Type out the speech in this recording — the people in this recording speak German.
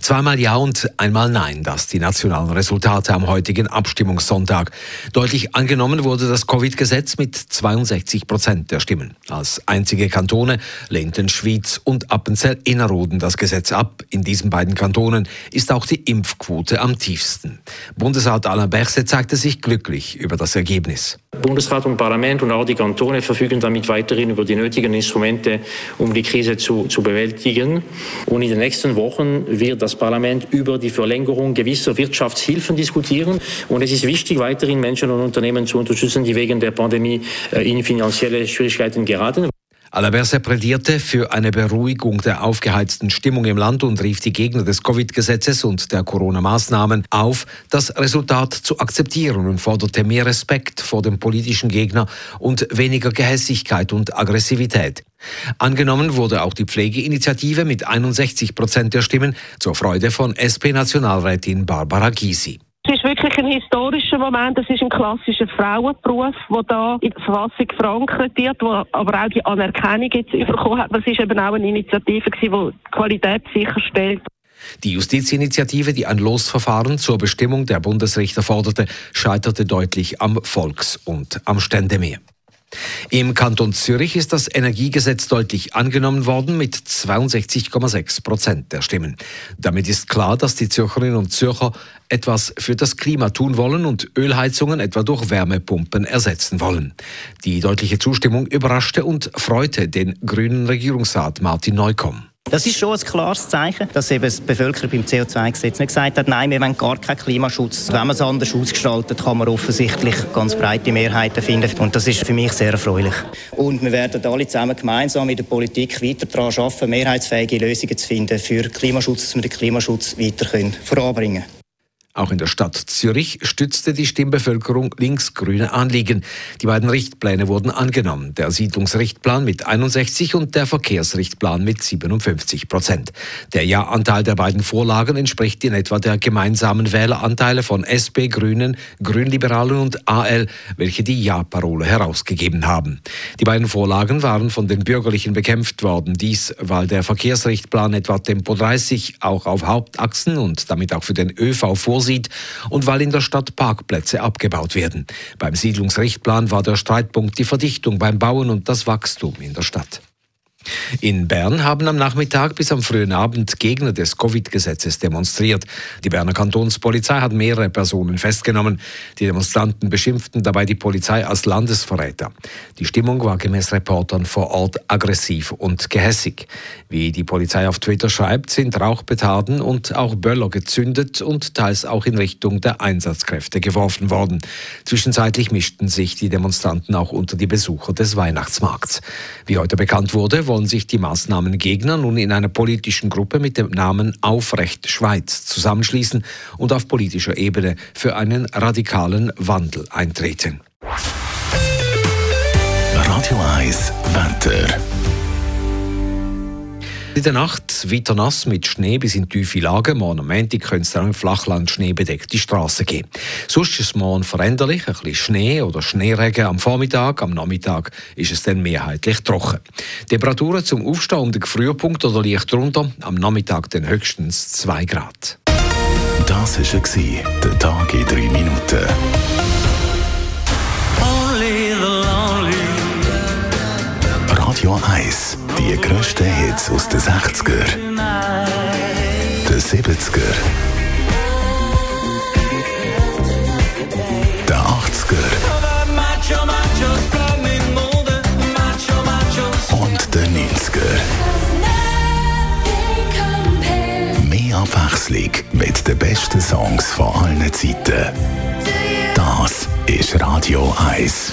Zweimal Ja und einmal Nein, das die nationalen Resultate am heutigen Abstimmungssonntag. Deutlich angenommen wurde das Covid-Gesetz mit 62 Prozent der Stimmen. Als einzige Kantone lehnten Schwyz und Appenzell-Innerrhoden das Gesetz ab. In diesen beiden Kantonen ist auch die Impfquote am tiefsten. Bundesrat Alain Berset zeigte sich glücklich über das Ergebnis. Bundesrat und Parlament und auch die Kantone verfügen damit weiterhin über die nötigen Instrumente, um die Krise zu, zu bewältigen. Und in den nächsten Wochen wird das Parlament über die Verlängerung gewisser Wirtschaftshilfen diskutieren. Und es ist wichtig, weiterhin Menschen und Unternehmen zu unterstützen, die wegen der Pandemie äh, in finanzielle Schwierigkeiten geraten. Alaberse plädierte für eine Beruhigung der aufgeheizten Stimmung im Land und rief die Gegner des Covid-Gesetzes und der Corona-Maßnahmen auf, das Resultat zu akzeptieren und forderte mehr Respekt vor dem politischen Gegner und weniger Gehässigkeit und Aggressivität. Angenommen wurde auch die Pflegeinitiative mit 61 Prozent der Stimmen zur Freude von SP-Nationalrätin Barbara Gysi. Es ist wirklich ein historischer Moment. Es ist ein klassischer Frauenberuf, der da in der Verfassung verankert wird, wo aber auch die Anerkennung jetzt bekommen hat. Es ist eben auch eine Initiative, die die Qualität sicherstellt. Die Justizinitiative, die ein Losverfahren zur Bestimmung der Bundesrichter forderte, scheiterte deutlich am Volks- und am Ständemeer. Im Kanton Zürich ist das Energiegesetz deutlich angenommen worden mit 62,6 Prozent der Stimmen. Damit ist klar, dass die Zürcherinnen und Zürcher etwas für das Klima tun wollen und Ölheizungen etwa durch Wärmepumpen ersetzen wollen. Die deutliche Zustimmung überraschte und freute den grünen Regierungsrat Martin Neukomm. Das ist schon ein klares Zeichen, dass eben die Bevölkerung beim CO2-Gesetz nicht gesagt hat, nein, wir wollen gar keinen Klimaschutz. Wenn man es anders ausgestaltet, kann man offensichtlich ganz breite Mehrheiten finden. Und das ist für mich sehr erfreulich. Und wir werden alle zusammen gemeinsam in der Politik weiter daran arbeiten, mehrheitsfähige Lösungen zu finden für Klimaschutz, dass wir den Klimaschutz weiter voranbringen können. Auch in der Stadt Zürich stützte die Stimmbevölkerung linksgrüne Anliegen. Die beiden Richtpläne wurden angenommen. Der Siedlungsrichtplan mit 61 und der Verkehrsrichtplan mit 57 Prozent. Der Ja-Anteil der beiden Vorlagen entspricht in etwa der gemeinsamen Wähleranteile von SP, Grünen, Grünliberalen und AL, welche die Ja-Parole herausgegeben haben. Die beiden Vorlagen waren von den Bürgerlichen bekämpft worden. Dies, weil der Verkehrsrichtplan etwa Tempo 30 auch auf Hauptachsen und damit auch für den ÖV vorsieht vorsieht und weil in der Stadt Parkplätze abgebaut werden. Beim Siedlungsrichtplan war der Streitpunkt die Verdichtung beim Bauen und das Wachstum in der Stadt. In Bern haben am Nachmittag bis am frühen Abend Gegner des Covid-Gesetzes demonstriert. Die Berner Kantonspolizei hat mehrere Personen festgenommen. Die Demonstranten beschimpften dabei die Polizei als Landesverräter. Die Stimmung war gemäß Reportern vor Ort aggressiv und gehässig. Wie die Polizei auf Twitter schreibt, sind Rauchpetarden und auch Böller gezündet und teils auch in Richtung der Einsatzkräfte geworfen worden. Zwischenzeitlich mischten sich die Demonstranten auch unter die Besucher des Weihnachtsmarkts. Wie heute bekannt wurde, wollen sich die Maßnahmengegner nun in einer politischen Gruppe mit dem Namen Aufrecht Schweiz zusammenschließen und auf politischer Ebene für einen radikalen Wandel eintreten. Radio 1 Wetter. In der Nacht weiter nass mit Schnee bis in tiefe Lagen. Morgen am Montag könnte es dann im Flachland schneebedeckte Straßen geben. Sonst ist es morgen veränderlich. Ein bisschen Schnee oder Schneeregen am Vormittag. Am Nachmittag ist es dann mehrheitlich trocken. Temperaturen zum Aufstehen um den Frühpunkt oder leicht drunter. Am Nachmittag dann höchstens 2 Grad. Das war der Tag in 3 Minuten. Radio 1 die grössten Hits aus den 60er, den 70er, den 80er und den 90er. Mehr Abwechslung mit den besten Songs von allen Zeiten. Das ist Radio 1.